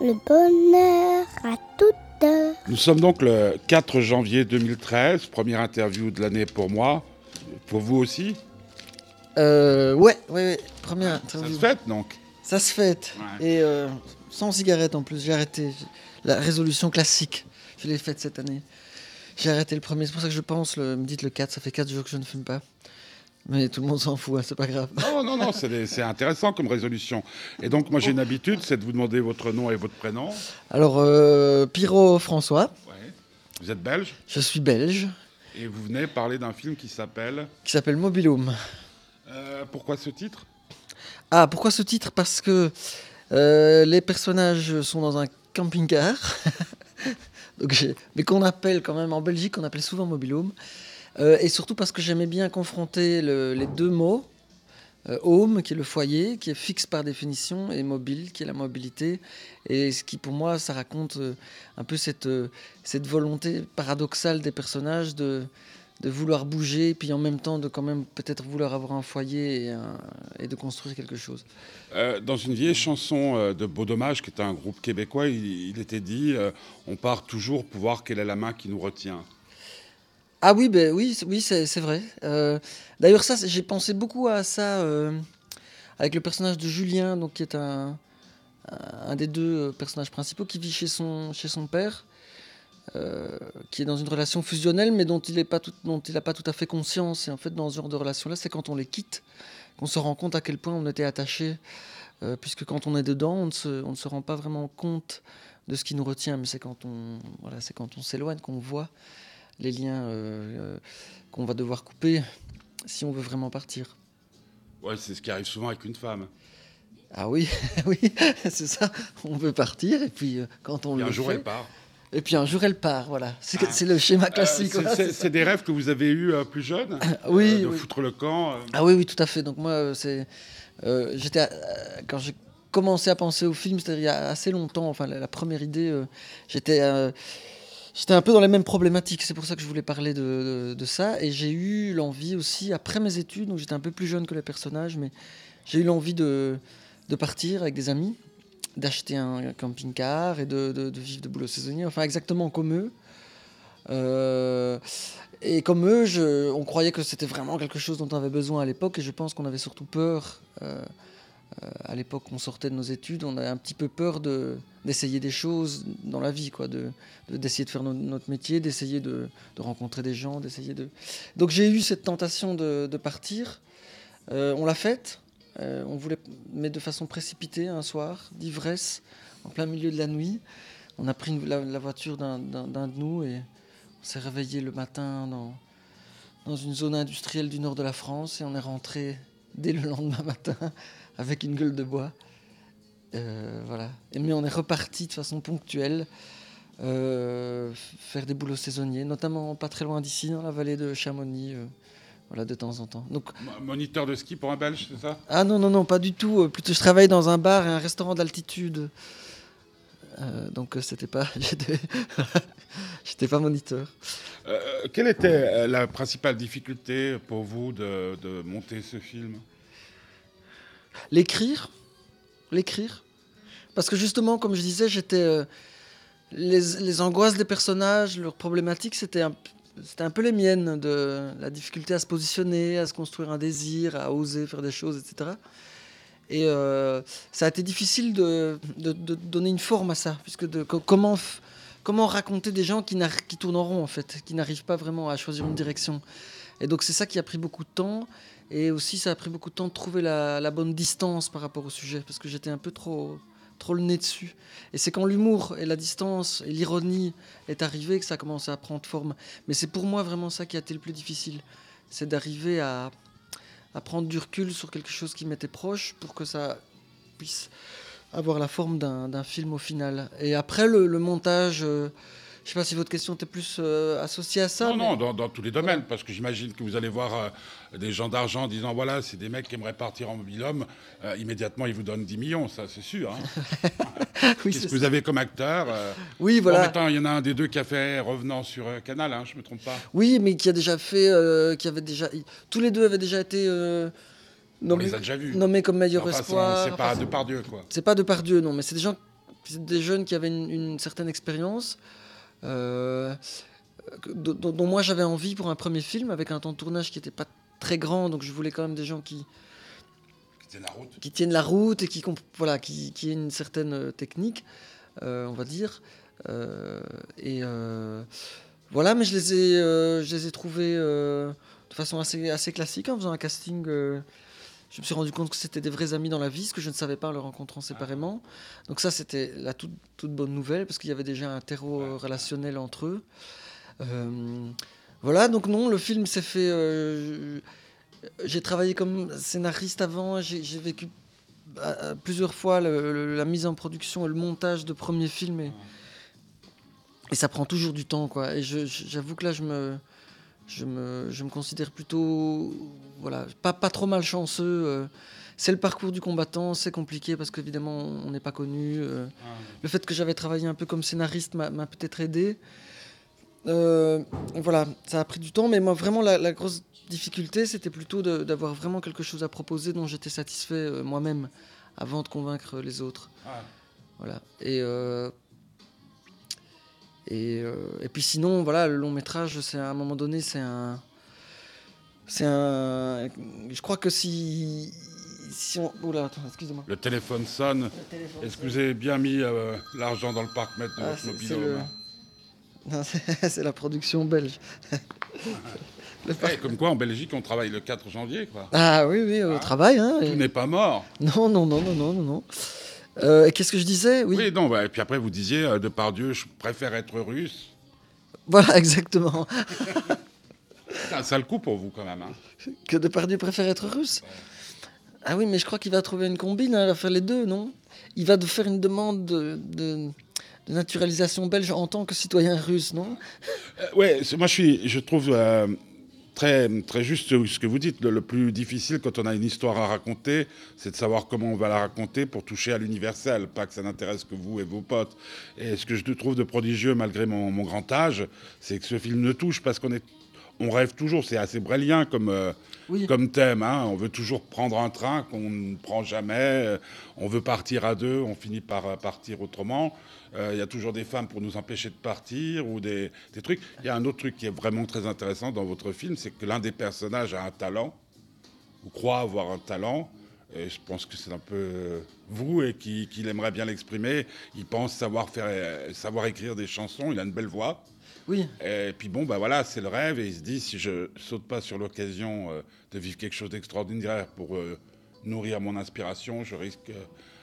le bonheur à toute heure. Nous sommes donc le 4 janvier 2013, première interview de l'année pour moi. Pour vous aussi Euh, ouais, ouais, ouais, première Ça interview. se fête donc Ça se fête. Ouais. Et euh, sans cigarette en plus, j'ai arrêté. La résolution classique, je l'ai faite cette année. J'ai arrêté le premier, c'est pour ça que je pense, le, me dites le 4, ça fait 4 jours que je ne fume pas. Mais tout le monde s'en fout, hein, c'est pas grave. Non, non, non, c'est intéressant comme résolution. Et donc moi j'ai une habitude, c'est de vous demander votre nom et votre prénom. Alors, euh, Pyro François, Ouais. Vous êtes belge? Je suis belge, et vous venez parler d'un film qui s'appelle... qui s'appelle Mobilhome. Euh, pourquoi ce titre? Ah, pourquoi ce titre? Parce que euh, les personnages sont dans un camping-car, mais qu'on appelle quand même en Belgique, on appelle souvent mobilhome. Euh, et surtout parce que j'aimais bien confronter le- les deux mots. Euh, home, qui est le foyer, qui est fixe par définition, et mobile, qui est la mobilité. Et ce qui, pour moi, ça raconte euh, un peu cette, volonté paradoxale des personnages de, vouloir bouger, puis en même temps de quand même peut-être vouloir avoir un foyer et, de construire quelque chose. Dans une vieille chanson de Beau Dommage, qui est un groupe québécois, il, était dit On part toujours pour voir quelle est la main qui nous retient. Ah oui, ben oui, oui, c'est vrai. Euh, D'ailleurs, ça, j'ai pensé beaucoup à ça euh, avec le personnage de Julien, donc qui est un, un des deux euh, personnages principaux qui vit chez son, chez son père, qui est dans une relation fusionnelle, mais dont il n'a pas, tout- à fait conscience. Et en fait, dans ce genre de relation-là, c'est quand on les quitte qu'on se rend compte à quel point on était attaché, puisque quand on est dedans, on ne, se, on ne se rend pas vraiment compte de ce qui nous retient, mais c'est quand on, voilà, c'est quand on s'éloigne qu'on voit les liens euh, euh, qu'on va devoir couper si on veut vraiment partir. Ouais, c'est ce qui arrive souvent avec une femme. Ah oui, oui, c'est ça. On veut partir et puis euh, quand on Et le un jour, fait, elle part. et puis un jour elle part. Voilà, c'est Ah. le schéma classique. c'est- des rêves que vous avez eus euh, plus jeune Oui, euh, De oui. foutre le camp. Ah oui, oui, tout à fait. Donc moi, c'est j'étais quand j'ai commencé à penser au film, c'est-à-dire il y a assez longtemps. Enfin, la, la première idée, j'étais j'étais un peu dans les mêmes problématiques. C'est pour ça que je voulais parler de, ça. Et j'ai eu l'envie aussi après mes études. Donc j'étais un peu plus jeune que les personnages, mais j'ai eu l'envie de partir avec des amis, d'acheter un camping-car et de, vivre de boulot saisonnier. Enfin, exactement comme eux. Euh, et comme eux, on croyait que c'était vraiment quelque chose dont on avait besoin à l'époque, et je pense qu'on avait surtout peur. euh, à l'époque, on sortait de nos études, on avait un petit peu peur de d'essayer des choses dans la vie, quoi, de de- d'essayer de, faire no- notre métier, d'essayer de, rencontrer des gens, d'essayer de. Donc j'ai eu cette tentation de, partir. Euh, on l'a faite. Euh, on voulait, mais de façon précipitée, un soir, d'ivresse, en plein milieu de la nuit. On a pris la, voiture d'un d'un- d'un de nous et on s'est réveillé le matin dans, dans une zone industrielle du nord de la France et on est rentré dès le lendemain matin avec une gueule de bois. Euh, voilà. Et, mais on est reparti de façon ponctuelle euh, faire des boulots saisonniers, notamment pas très loin d'ici, dans la vallée de Chamonix, euh, voilà, de temps en temps. Donc, Mo- Moniteur de ski pour un Belge, c'est ça? Ah non, non, non, pas du tout. Plutôt, je travaille dans un bar et un restaurant d'altitude. Donc, c'était pas. J'étais j'étais pas moniteur. Quelle était la principale difficulté pour vous de, de monter ce film? L'écrire. L'écrire. Parce que justement, comme je disais, j'étais. euh, les, les angoisses des personnages, leurs problématiques, c'était un, un peu les miennes, de la difficulté à se positionner, à se construire un désir, à oser faire des choses, etc. Et euh, ça a été difficile de, de- donner une forme à ça, puisque de, co- comment, comment raconter des gens qui, qui tournent en rond, en fait, qui n'arrivent pas vraiment à choisir une direction. Et donc c'est ça qui a pris beaucoup de temps. Et aussi, ça a pris beaucoup de temps de trouver la, bonne distance par rapport au sujet, parce que j'étais un peu trop, trop le nez dessus. Et c'est quand l'humour et la distance et l'ironie est arrivé que ça a commencé à prendre forme. Mais c'est pour moi vraiment ça qui a été le plus difficile. C'est d'arriver à, prendre du recul sur quelque chose qui m'était proche pour que ça puisse avoir la forme d'un film au final. Et après, le, le montage, euh, je sais pas si votre question était plus euh, associée à ça. Non, mais- non, dans, dans tous les domaines, parce que j'imagine que vous allez voir euh, des gens d'argent disant voilà, c'est des mecs qui aimeraient partir en mobilhome, euh, immédiatement ils vous donnent 10 millions, ça c'est sûr. hein. Oui, Qu'est-ce que vous avez comme acteur euh, Oui, bon, voilà. maintenant, il y en a un des deux qui a fait Revenant sur Canal, hein, je me trompe pas. Oui, mais qui a déjà fait, qui avait déjà, tous les deux avaient déjà été On nommés, les a déjà vus. nommés comme meilleur Enfin, espoir. c'est pas Enfin, de par Dieu, quoi. c'est pas de par Dieu, non, mais c'est des gens des jeunes qui avaient une, une certaine expérience, dont, dont- moi j'avais envie pour un premier film, avec un temps de tournage qui n'était pas très grand, donc je voulais quand même des gens qui, la route. qui tiennent la route et qui, voilà, qui, qui aient une certaine euh, technique, euh, on va dire. Euh, et euh, voilà, mais je les ai, euh, je les ai trouvés euh, de façon assez, assez classique en faisant un casting. Je me suis rendu compte que c'était des vrais amis dans la vie, ce que je ne savais pas en les rencontrant séparément. Donc ça, c'était la toute, bonne nouvelle, parce qu'il y avait déjà un terreau euh, relationnel entre eux. Euh, voilà, donc non, le film s'est fait... euh, j'ai travaillé comme scénariste avant, j'ai vécu plusieurs fois la mise en production et le montage de premiers films, et, ça prend toujours du temps, quoi. Et j'avoue que là, je me, je me, je me considère plutôt, voilà, pas, pas trop malchanceux. euh. c'est le parcours du combattant, c'est compliqué parce qu'évidemment, on n'est pas connu. euh. Le fait que j'avais travaillé un peu comme scénariste m'a peut-être aidé. Euh, voilà, ça a pris du temps, mais moi, vraiment, la, la grosse difficulté, c'était plutôt d'avoir vraiment quelque chose à proposer dont j'étais satisfait euh, moi-même avant de convaincre les autres. Ah, Voilà. Et, euh, et, euh, et puis sinon, voilà, le long métrage, c'est à un moment donné, c'est un. C'est un. Je crois que si. Si on. Oula, attends, excusez-moi. Le téléphone sonne. Est-ce que vous avez bien mis euh, l'argent dans le parc-mètre de Ah, votre c'est- mobilhome c'est le- Non, c'est c'est la production belge. Eh, Comme quoi, en Belgique, on travaille le 4 janvier, quoi. Ah oui, oui, au Ah. travail. Hein, Tout et- n'est pas mort. Non, non, non, non, non, non. Euh, Qu'est-ce que je disais? Oui. Oui, non, bah, et puis après, vous disiez, euh, de par Dieu, je préfère être russe. Voilà, exactement. C'est un sale coup pour vous, quand même. hein. Que Depardieu préfère être russe? Ah oui, mais je crois qu'il va trouver une combine, hein, il va faire les deux, non? Il va de faire une demande de, de- de naturalisation belge en tant que citoyen russe, non? Euh, ouais, moi, je, suis, je trouve euh, très, juste ce que vous dites. Le, le plus difficile quand on a une histoire à raconter, c'est de savoir comment on va la raconter pour toucher à l'universel, pas que ça n'intéresse que vous et vos potes. Et ce que je trouve de prodigieux, malgré mon, mon grand âge, c'est que ce film ne touche parce qu'on est, on rêve toujours. C'est assez brélien comme, euh, Oui. comme thème. hein. On veut toujours prendre un train qu'on ne prend jamais. Euh, On veut partir à deux, on finit par euh, partir autrement. Euh, Il y a toujours des femmes pour nous empêcher de partir ou des, des trucs. Il y a un autre truc qui est vraiment très intéressant dans votre film, c'est que l'un des personnages a un talent, ou croit avoir un talent. Et je pense que c'est un peu vous et qui- qu'il aimerait bien l'exprimer. Il pense savoir faire, savoir écrire des chansons. Il a une belle voix. Oui, Et puis bon, bah voilà, c'est le rêve. Et il se dit, si je saute pas sur l'occasion euh, de vivre quelque chose d'extraordinaire pour euh, nourrir mon inspiration, je risque euh,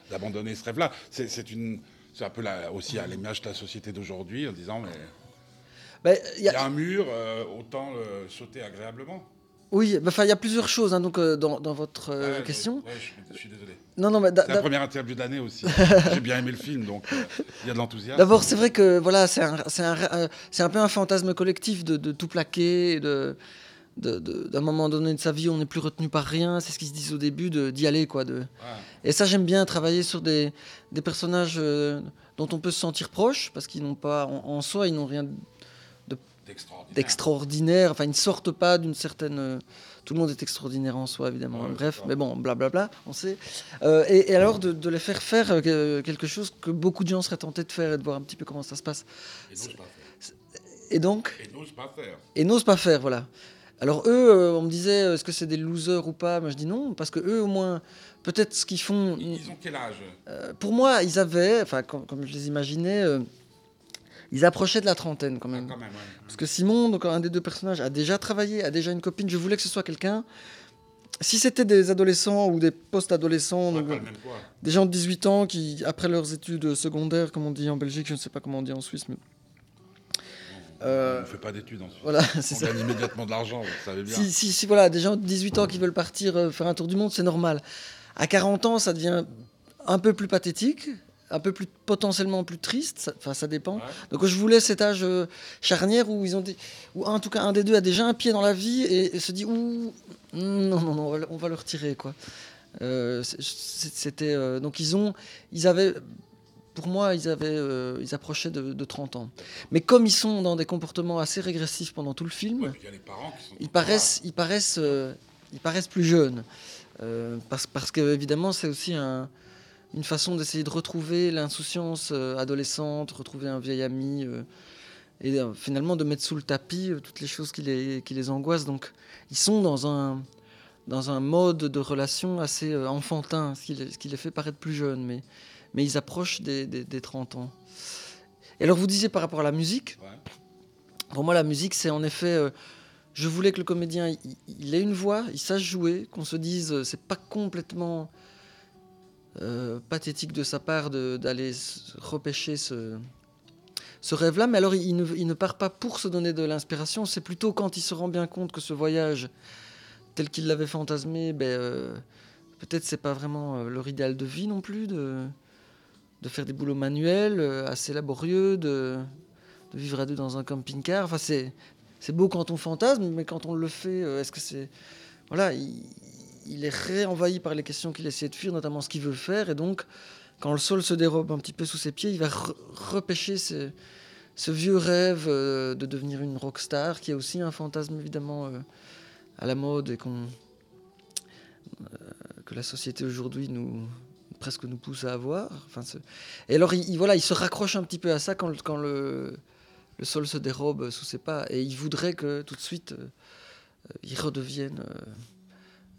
d'abandonner ce rêve-là. C'est c'est une, c'est un peu aussi à l'image de la société d'aujourd'hui, en disant, mais Ben, il y y a- un mur, autant sauter agréablement. Oui enfin, il y a plusieurs choses hein, donc, euh, dans, dans votre euh, Ouais, question. ouais, je, suis, je suis désolé. Non, non, C'est la première interview de l'année aussi. J'ai bien aimé le film, donc euh, il y a de l'enthousiasme. D'abord, c'est vrai que voilà, c'est un, un, un peu un fantasme collectif de, de tout plaquer, de, d'un moment donné de sa vie, on n'est plus retenu par rien. C'est ce qu'ils se disent au début, d'y aller, quoi. De... Ouais. Et ça, j'aime bien travailler sur des, des personnages euh, dont on peut se sentir proche, parce qu'ils n'ont pas, en, en soi, ils n'ont rien D'extraordinaire. Enfin, ils ne sortent pas d'une certaine. euh, tout le monde est extraordinaire en soi, évidemment. Ouais, Bref, mais bon, blablabla, on sait. Euh, et, et alors, de, de les faire faire euh, que- quelque chose que beaucoup de gens seraient tentés de faire et de voir un petit peu comment ça se passe. Et n'ose pas faire. Et donc, Et n'ose pas faire. et n'osent pas faire, voilà. Alors eux, euh, on me disait, est-ce que c'est des losers ou pas? Moi, je dis non, parce que eux, au moins, peut-être ce qu'ils font. Ils ils ont quel âge? euh, pour moi, ils avaient, enfin, com- comme, je les imaginais, euh, ils approchaient de la trentaine quand même. Quand même, ouais. Parce que Simon, donc un des deux personnages, a déjà travaillé, a déjà une copine. Je voulais que ce soit quelqu'un. Si c'était des adolescents ou des post-adolescents, Ouais, donc, des gens de 18 ans qui, après leurs études secondaires, comme on dit en Belgique, je ne sais pas comment on dit en Suisse, mais Euh, On ne fait pas d'études ensuite. voilà, c'est On ça. gagne immédiatement de l'argent, vous savez bien. Si, si, si, voilà, des gens de 18 ans qui veulent partir euh, faire un tour du monde, c'est normal. À 40 ans, ça devient un peu plus pathétique, un peu plus potentiellement plus triste, ça- enfin ça dépend. Ouais. Donc je voulais cet âge euh, charnière où ils ont des, où en tout cas un des deux a déjà un pied dans la vie et, et se dit ouh non non non on va, le- on va le retirer quoi. Euh, C'était euh, donc ils ont ils avaient pour moi ils avaient ils approchaient de, de 30 ans. Mais comme ils sont dans des comportements assez régressifs pendant tout le film, Ouais, puis il y a les parents qui sont. ils paraissent, ils paraissent, ils paraissent plus jeunes. Parce parce que évidemment c'est aussi un, une façon d'essayer de retrouver l'insouciance euh, adolescente, retrouver un vieil ami, euh, et euh, finalement de mettre sous le tapis toutes les choses qui les, qui les angoissent. Donc ils sont dans un, dans un mode de relation assez enfantin, ce qui, les, ce qui les fait paraître plus jeunes, mais, mais ils approchent des, des, des 30 ans. Et alors vous disiez par rapport à la musique, Ouais. pour moi la musique c'est en effet... euh, je voulais que le comédien il, il ait une voix, il sache jouer, qu'on se dise c'est pas complètement euh, pathétique de sa part d'aller repêcher ce, rêve-là, mais alors il ne, part pas pour se donner de l'inspiration, c'est plutôt quand il se rend bien compte que ce voyage, tel qu'il l'avait fantasmé, ben, euh, peut-être c'est pas vraiment euh, leur idéal de vie non plus, de, de faire des boulots manuels assez laborieux, de, vivre à deux dans un camping-car. Enfin, c'est, beau quand on fantasme, mais quand on le fait, est-ce que c'est. Voilà, il, il est réenvahi par les questions qu'il essaie de fuir, notamment ce qu'il veut faire, et donc, quand le sol se dérobe un petit peu sous ses pieds, il va re- repêcher ce, vieux rêve euh, de devenir une rockstar, qui est aussi un fantasme évidemment euh, à la mode et euh, que la société aujourd'hui nous presque nous pousse à avoir. Et alors, il, il- voilà, il se raccroche un petit peu à ça quand, le- sol se dérobe sous ses pas, et il voudrait que tout de suite, il redevienne,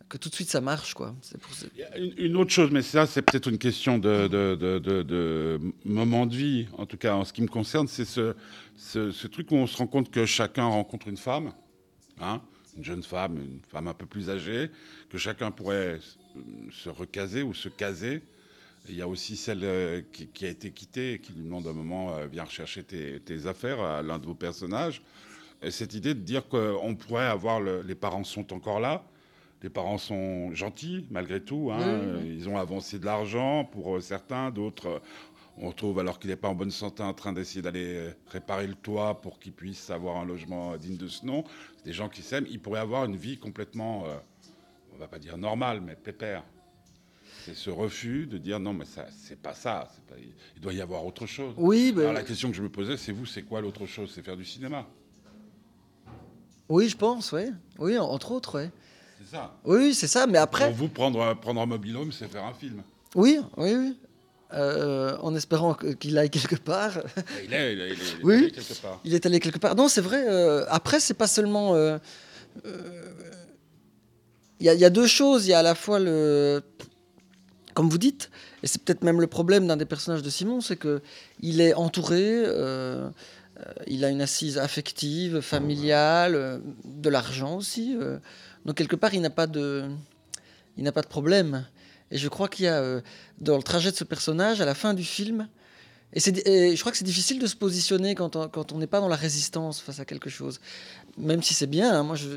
que tout de suite ça marche, quoi. Une, autre chose, mais ça, c'est peut-être une question de, moment de vie. En tout cas, en ce qui me concerne, c'est ce, truc où on se rend compte que chacun rencontre une femme, hein, une jeune femme, une femme un peu plus âgée, que chacun pourrait se recaser ou se caser. Il y a aussi celle euh, qui, a été quittée et qui lui demande un moment, euh, viens rechercher tes, affaires à l'un de vos personnages. Et cette idée de dire qu'on pourrait avoir, le- les parents sont encore là, les parents sont gentils malgré tout. hein. Ils ont avancé de l'argent pour euh, certains, d'autres, euh, on retrouve alors qu'il n'est pas en bonne santé en train d'essayer d'aller euh, réparer le toit pour qu'il puisse avoir un logement digne de ce nom. C'est des gens qui s'aiment. Ils pourraient avoir une vie complètement, euh, on va pas dire normale, mais pépère. C'est ce refus de dire non, mais ça, c'est pas ça. pas- Il doit y avoir autre chose. Oui, Alors la question que je me posais, c'est vous, c'est quoi l'autre chose? C'est faire du cinéma. oui, je pense, oui. Oui, en- entre autres, oui. C'est ça. Oui, c'est ça, mais après, Pour vous, prendre, un- prendre un mobilhome, c'est faire un film. oui, oui, oui. Euh, en espérant qu'il aille quelque part. Il est, il est- il est- il est Oui. allé quelque part. Il est allé quelque part. Non, c'est vrai. euh, après, c'est pas seulement. euh, euh, Il y, y a deux choses. Il y a à la fois le. Comme vous dites, et c'est peut-être même le problème d'un des personnages de Simon, c'est que il est entouré. il a une assise affective, familiale, de l'argent aussi. Donc quelque part, il n'a pas de, il n'a pas de problème. Et je crois qu'il y a euh, dans le trajet de ce personnage, à la fin du film, et, et je crois que c'est difficile de se positionner quand on quand on n'est pas dans la résistance face à quelque chose. Même si c'est bien, hein, moi je,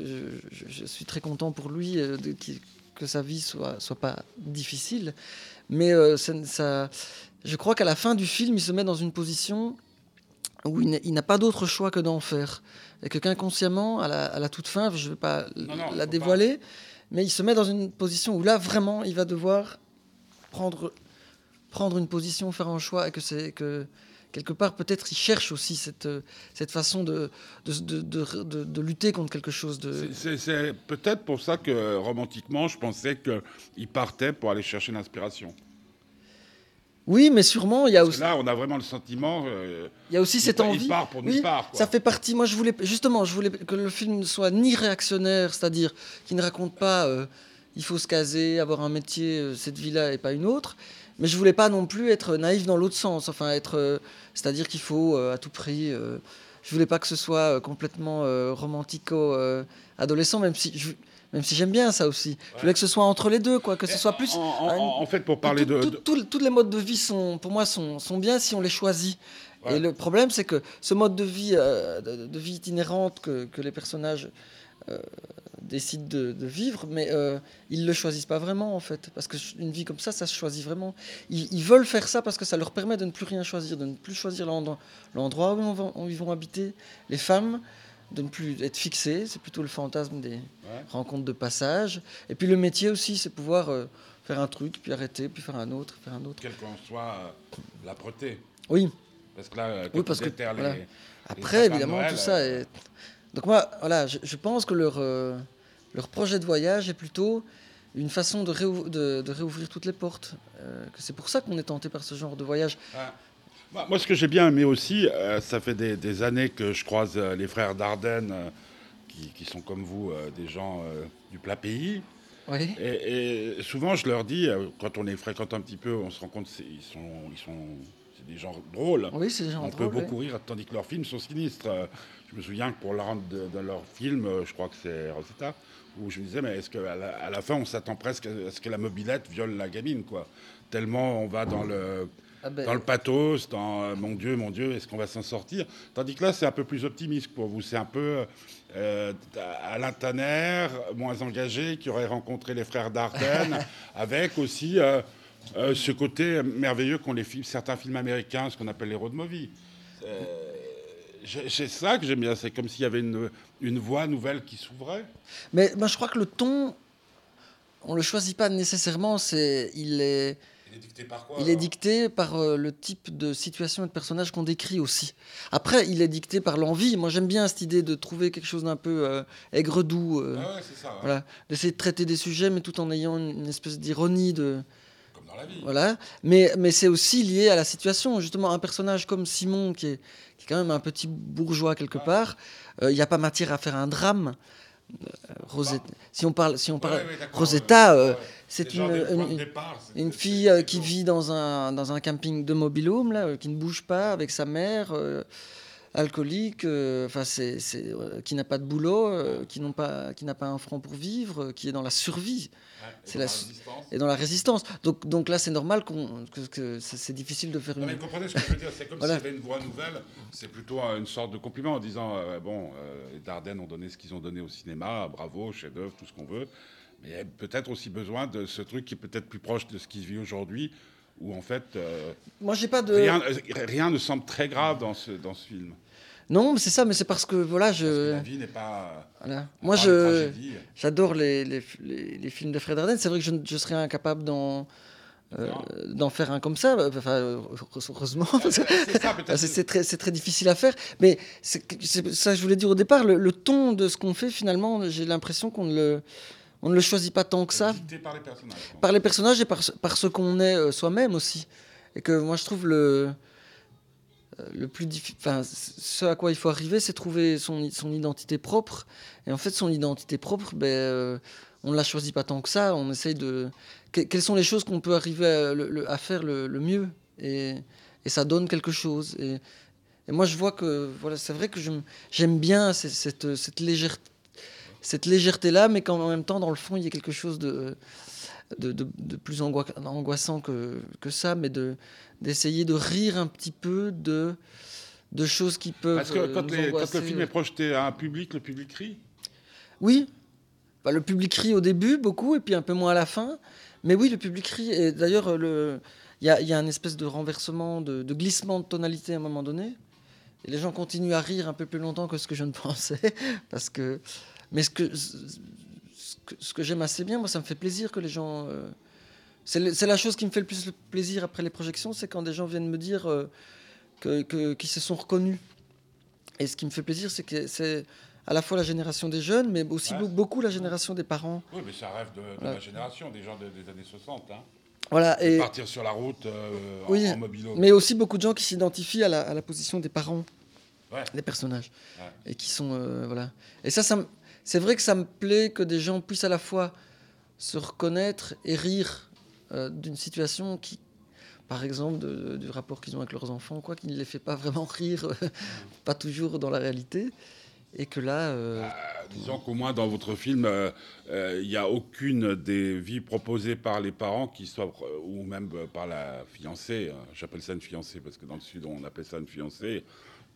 je- suis très content pour lui euh, que sa vie soit, soit pas difficile. Mais euh, ça- je crois qu'à la fin du film, il se met dans une position où il n'a- pas d'autre choix que d'en faire. Et que qu'inconsciemment, à la, à la toute fin, je ne vais pas Non, non, la dévoiler, mais il se met dans une position où là, vraiment, il va devoir prendre, prendre une position, faire un choix, et que c'est que quelque part, peut-être, il cherche aussi cette, cette façon de, de, de, de- lutter contre quelque chose de. C'est peut-être pour ça que romantiquement, je pensais qu'il partait pour aller chercher l'inspiration. Oui, mais sûrement, il y a Parce aussi, là, on a vraiment le sentiment. euh, il y a aussi cette envie. Part pour Oui, part. Ça fait partie. Moi, je voulais justement, je voulais que le film ne soit ni réactionnaire, c'est-à-dire qu'il ne raconte pas euh, il faut se caser, avoir un métier, euh, cette vie-là et pas une autre. Mais je voulais pas non plus être naïf dans l'autre sens. Enfin, être, c'est-à-dire qu'il faut à tout prix. je voulais pas que ce soit complètement euh, romantico-adolescent, même si, je- même si j'aime bien ça aussi. Je voulais que ce soit entre les deux, quoi, que ce soit plus. En, en- un- en fait, pour parler Tout- de. tous les modes de vie sont, pour moi, sont, sont bien si on les choisit. Ouais. Et le problème, c'est que ce mode de vie, euh, de, de vie itinérante que, que les personnages euh, décident de, de vivre, mais euh, ils le choisissent pas vraiment en fait, parce qu'une vie comme ça, ça se choisit vraiment. Ils, ils veulent faire ça parce que ça leur permet de ne plus rien choisir, de ne plus choisir l'endroit, où ils vont habiter, les femmes, de ne plus être fixés. C'est plutôt le fantasme des Ouais. rencontres de passage. Et puis le métier aussi, c'est pouvoir euh, faire un truc, puis arrêter, puis faire un autre, faire un autre. Quelle qu'en soit euh, l'âpreté. Oui. Parce que là, euh, quand Oui, parce ils que, déterrent voilà. les- Après, évidemment, Noël, tout ça euh, est. Donc, moi, voilà, je, je pense que leur, euh, leur projet de voyage est plutôt une façon de, réou- de- de réouvrir toutes les portes. que c'est pour ça qu'on est tenté par ce genre de voyage. Ah. Moi, moi, ce que j'ai bien aimé aussi, euh, ça fait des, des années que je croise euh, les frères Dardenne, euh, qui, qui sont comme vous, des gens du plat pays. Oui. Et, et souvent, je leur dis, quand on les fréquente un petit peu, on se rend compte qu'ils sont, ils sont, c'est des gens drôles. Oui, c'est des gens On peut drôles, oui. beaucoup rire, tandis que leurs films sont sinistres. Je me souviens que pour la rente de, de leur film, je crois que c'est Rosetta, où je me disais, mais est-ce qu'à la, à la fin, on s'attend presque à ce que la mobilette viole la gamine, quoi Tellement on va dans le, Ah ben, dans le pathos, dans euh, mon Dieu, mon Dieu, est-ce qu'on va s'en sortir? Tandis que là, c'est un peu plus optimiste pour vous. C'est un peu euh, Alain Tanner, moins engagé, qui aurait rencontré les frères Dardenne, avec aussi euh, euh, ce côté merveilleux qu'ont les films, certains films américains, ce qu'on appelle les road movies. C'est ça que j'aime bien. C'est comme s'il y avait une, une voie nouvelle qui s'ouvrait. Mais moi, je crois que le ton, on le choisit pas nécessairement. C'est, il est, Il est dicté par quoi il est dicté par euh, le type de situation et de personnage qu'on décrit aussi. Après, il est dicté par l'envie. Moi, j'aime bien cette idée de trouver quelque chose d'un peu euh, aigre-doux. euh, Ah ouais, c'est ça. ouais. Voilà, d'essayer de traiter des sujets, mais tout en ayant une, une espèce d'ironie de, Comme dans la vie. Voilà, mais, mais c'est aussi lié à la situation. Justement, un personnage comme Simon, qui est, qui est quand même un petit bourgeois quelque part, il n'y a pas matière à faire un drame. Euh, Rosetta, si on parle, si on parle, Rosetta, euh, c'est une, une, départ, fille euh, qui vit dans un, dans un camping de mobilhome, là, euh, qui ne bouge pas avec sa mère, euh, alcoolique, euh, enfin c'est, c'est, euh, qui n'a pas de boulot, euh, qui, n'ont pas, qui n'a pas un franc pour vivre, qui est dans la survie Ouais, et c'est dans la- résistance. et dans la résistance. Donc, donc là, c'est normal qu'on, que, que c'est, c'est difficile de faire Non, une... mais vous comprenez ce que je veux dire C'est comme Voilà. s'il y avait une voix nouvelle. C'est plutôt une sorte de compliment en disant euh, bon, euh, les Dardennes ont donné ce qu'ils ont donné au cinéma, bravo, chef-d'œuvre, tout ce qu'on veut. Mais il y a peut-être aussi besoin de ce truc qui est peut-être plus proche de ce qui se vit aujourd'hui, où en fait euh, Moi, j'ai pas de... rien, euh, rien ne semble très grave dans ce, dans ce film. Non, c'est ça, mais c'est parce que voilà, Parce que je. la vie n'est pas. Voilà. Moi, je. J'adore les, les, les, les films de Fred Arden. C'est vrai que je, je serais incapable d'en. euh, d'en faire un comme ça, enfin, heureusement, C'est ça, peut-être. c'est c'est très, c'est très difficile à faire. Mais c'est ça je voulais dire au départ, le, le ton de ce qu'on fait, finalement, j'ai l'impression qu'on ne le, on ne le choisit pas tant que ça. Par les personnages. par les personnages et par, ce- par ce qu'on est euh, soi-même aussi. Et que moi, je trouve le, euh, le plus difficile. Enfin, ce à quoi il faut arriver, c'est trouver son, son identité propre. Et en fait, son identité propre, ben, euh, on ne la choisit pas tant que ça. On essaye de. Que- quelles sont les choses qu'on peut arriver à, le- le- à faire le, le mieux et, et ça donne quelque chose. Et, et moi, je vois que voilà, c'est vrai que j'aime bien cette, cette légèreté. Cette légèreté-là, mais qu'en même temps, dans le fond, il y a quelque chose de, de, de- de plus angoi- angoissant que, que ça, mais de d'essayer de rire un petit peu de, de choses qui peuvent. Parce que quand, les- le film est projeté à un public, le public rit. Oui, Bah, le public rit au début beaucoup, et puis un peu moins à la fin. Mais oui, le public rit. Et d'ailleurs, le- il y a, y a un espèce de renversement, de, de glissement de tonalité à un moment donné. Et les gens continuent à rire un peu plus longtemps que ce que je ne pensais. Parce que... Mais ce que, ce que, ce que j'aime assez bien, moi, ça me fait plaisir que les gens. euh, C'est la chose qui me fait le plus le plaisir après les projections, c'est quand des gens viennent me dire euh, que- que- qu'ils se sont reconnus. Et ce qui me fait plaisir, c'est que c'est à la fois la génération des jeunes, mais aussi Ouais. beaucoup la génération des parents. Oui, mais ça rêve de, de ma génération, des gens de- des années 60. Hein. Voilà, et, Partir sur la route euh, en- Oui, en, mobilo. mais aussi beaucoup de gens qui s'identifient à la, à la position des parents Ouais. des personnages. Ouais. Et qui sont. euh, voilà. Et ça, ça me- c'est vrai que ça me plaît que des gens puissent à la fois se reconnaître et rire euh, d'une situation qui. Par exemple, du rapport qu'ils ont avec leurs enfants, quoi, qui ne les fait pas vraiment rire, pas toujours dans la réalité. Et que là. euh, Euh, disons qu'au moins dans votre film, il n'y a aucune des vies proposées par les parents qui soit, ou même par la fiancée, hein. j'appelle ça une fiancée parce que dans le sud on appelle ça une fiancée,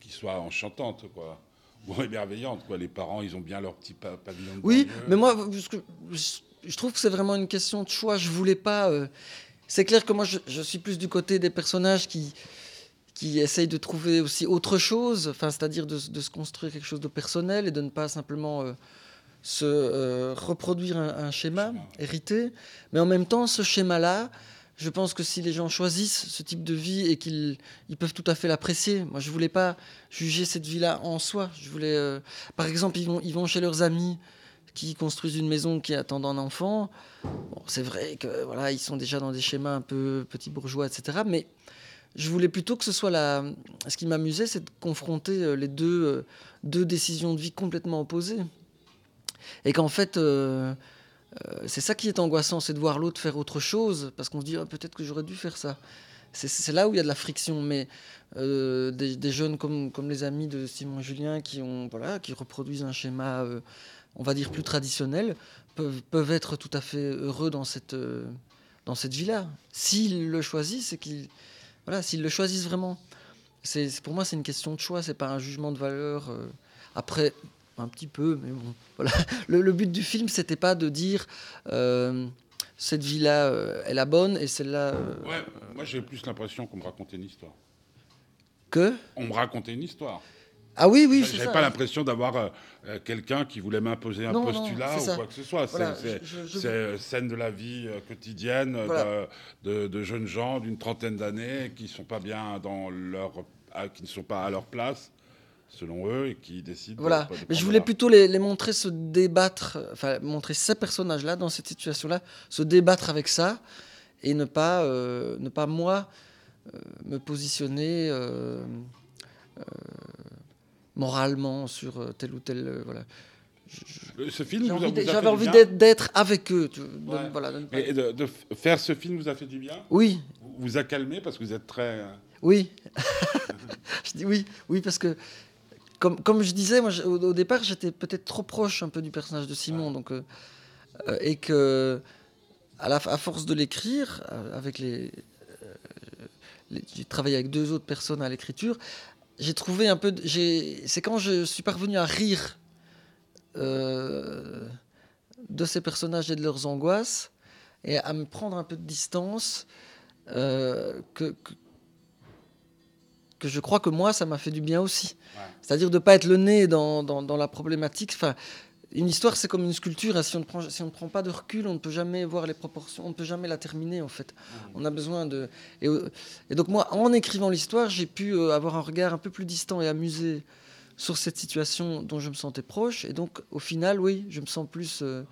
qui soit enchantante, quoi, ou émerveillante, quoi. Les parents, ils ont bien leur petit pa- pavillon de Oui, banlieue. mais moi, parce que je, je trouve que c'est vraiment une question de choix. Je voulais pas. euh, c'est clair que moi, je, je suis plus du côté des personnages qui qui essayent de trouver aussi autre chose, enfin, c'est-à-dire de, de se construire quelque chose de personnel et de ne pas simplement euh, se euh, reproduire un, un schéma Schéma. hérité. Mais en même temps, ce schéma-là, je pense que si les gens choisissent ce type de vie et qu'ils ils peuvent tout à fait l'apprécier. Moi, je voulais pas juger cette vie-là en soi. Je voulais, euh, par exemple, ils vont, ils vont chez leurs amis qui construisent une maison qui attendent un enfant. Bon, c'est vrai que voilà, ils sont déjà dans des schémas un peu petits bourgeois, etc. Mais je voulais plutôt que ce soit la. Ce qui m'amusait, c'est de confronter euh, les deux, euh, deux décisions de vie complètement opposées. Et qu'en fait, c'est ça qui est angoissant, c'est de voir l'autre faire autre chose, parce qu'on se dit Ah, peut-être que j'aurais dû faire ça. C'est- là où il y a de la friction, mais euh, des, jeunes comme, les amis de Simon et Julien qui, ont, voilà, qui reproduisent un schéma, euh, on va dire, plus traditionnel, peuvent, être tout à fait heureux dans cette, euh, vie-là. S'ils le choisissent, c'est qu'ils le choisissent vraiment. Pour moi, c'est une question de choix, c'est pas un jugement de valeur. euh. après, un petit peu, mais bon, voilà. Le, le but du film, c'était pas de dire euh, cette vie-là euh, est la bonne et celle-là euh, Ouais, moi j'ai plus l'impression qu'on me racontait une histoire. que? On me racontait une histoire. Ah oui, oui, c'est J'avais pas l'impression d'avoir quelqu'un qui voulait m'imposer un Non, postulat ou quoi que ce soit. C'est- Voilà, c'est je- je- c'est, scène de la vie quotidienne Voilà. de, de- de jeunes gens d'une trentaine d'années qui sont pas bien dans leur, qui ne sont pas à leur place selon eux et qui décident. de- Voilà, de mais je voulais plutôt les, les montrer se débattre, enfin montrer ces personnages-là dans cette situation-là, se débattre avec ça et ne pas, euh, ne pas moi euh, me positionner euh, moralement sur tel ou tel. voilà. Ce film J'avais envie d'être- avec eux. tu- de- Ouais. voilà, de Et de, faire ce film vous a fait du bien? Oui, Vous vous a calmé parce que vous êtes très. Oui. je dis oui, oui, parce que comme, comme je disais, moi, je- au, au départ, j'étais peut-être trop proche un peu du personnage de Simon, donc euh, euh, et que à, la, à force de l'écrire, euh, avec les, les- j'ai travaillé avec deux autres personnes à l'écriture, j'ai trouvé un peu, c'est quand je suis parvenu à rire euh, de ces personnages et de leurs angoisses et à me prendre un peu de distance. euh, que, que, que je crois que moi, ça m'a fait du bien aussi. Ouais. C'est-à-dire de ne pas être le nez dans, dans, dans la problématique. Enfin, une histoire, c'est comme une sculpture. hein. Si on, ne prend, si on ne prend pas de recul, on ne peut jamais voir les proportions, on ne peut jamais la terminer, en fait. On a besoin de... Et, et donc moi, en écrivant l'histoire, j'ai pu euh, avoir un regard un peu plus distant et amusé sur cette situation dont je me sentais proche. Et donc, au final, oui, je me sens plus... euh,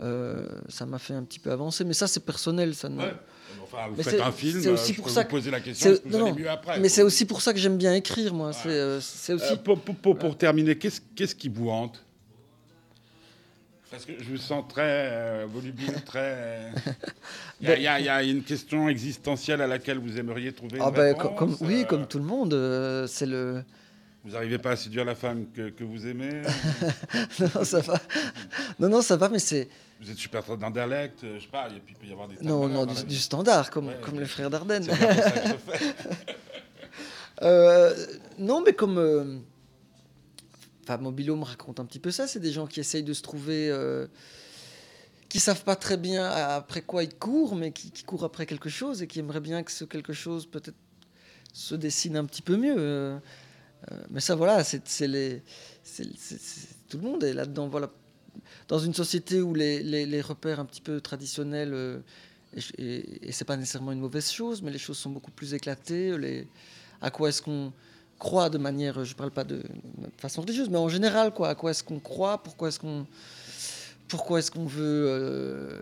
euh, ça m'a fait un petit peu avancer, mais ça c'est personnel, ça ne... Ouais. Enfin, vous Mais faites un film, aussi euh, je pour peux ça vous que- poser la question, est-ce que vous non, allez mieux après Mais c'est aussi pour ça que j'aime bien écrire, moi. C'est euh, c'est aussi. Euh, pour, pour- pour- pour terminer, qu'est-ce qu'est-ce qui vous hante? Parce que je vous sens très euh, volubile, très. Il y, a- il y y a une question existentielle à laquelle vous aimeriez trouver une ah ben, réponse, comme, oui, euh, comme tout le monde, euh, c'est le. Vous n'arrivez pas à séduire la femme que, que vous aimez non, ça va. Non, non, ça va, mais c'est. Vous êtes super d'Anderlecht, euh, je sais pas, il peut y avoir des. Non, non, du, standard, comme, Ouais, comme les frères Dardenne. Euh, non, mais comme. euh, Enfin, Mobilo me raconte un petit peu ça. C'est des gens qui essayent de se trouver. euh, qui savent pas très bien après quoi ils courent, mais qui, qui courent après quelque chose et qui aimeraient bien que ce quelque chose peut-être se dessine un petit peu mieux. Euh, mais ça, voilà, c'est les. tout le monde est là-dedans. Voilà. Dans une société où les, les- les repères un petit peu traditionnels. euh, et, et, et c'est pas nécessairement une mauvaise chose, mais les choses sont beaucoup plus éclatées. Les, à quoi est-ce qu'on croit de manière, je parle pas de, façon religieuse, mais en général, quoi, à quoi est-ce qu'on croit, pourquoi est-ce qu'on, pourquoi est-ce qu'on veut euh,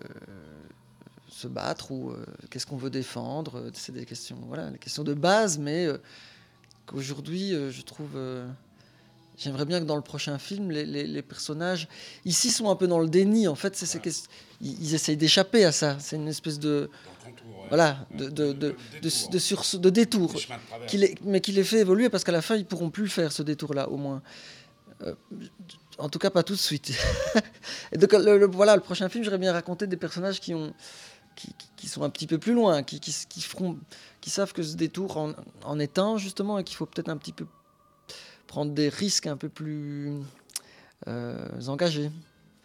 se battre ou qu'est-ce qu'on veut défendre, c'est des questions, voilà, des questions de base, mais qu'aujourd'hui, euh, je trouve, euh, j'aimerais bien que dans le prochain film, les, les- les personnages ici sont un peu dans le déni, en fait, c'est Ouais. ils, ils essayent d'échapper à ça, c'est une espèce de, contour, ouais. voilà, de, de, de, de, détour. qui les- mais qui les fait évoluer parce qu'à la fin ils pourront plus faire ce détour là au moins Euh, en tout cas pas tout de suite et donc le, le- voilà le prochain film j'aurais bien raconté des personnages qui ont qui, sont un petit peu plus loin qui, qui, qui feront qui savent que ce détour en, en est un justement et qu'il faut peut-être un petit peu prendre des risques un peu plus euh, engagés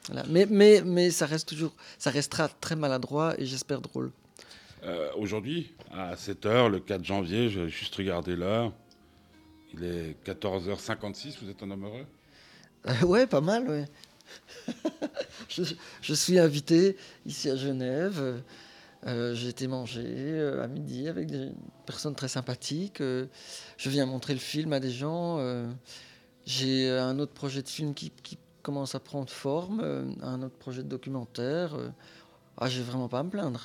Voilà. mais, mais, mais ça reste toujours ça restera très maladroit et j'espère drôle Euh, Aujourd'hui, à 7h, le 4 janvier, j'ai juste regardé l'heure. Il est 14h56, vous êtes un homme heureux? Euh, ouais, pas mal, ouais. je, suis invité ici à Genève. Euh, J'ai été manger euh, à midi avec des personnes très sympathiques. Euh, je viens montrer le film à des gens. J'ai un autre projet de film qui, commence à prendre forme, un autre projet de documentaire. ah, j'ai vraiment pas à me plaindre.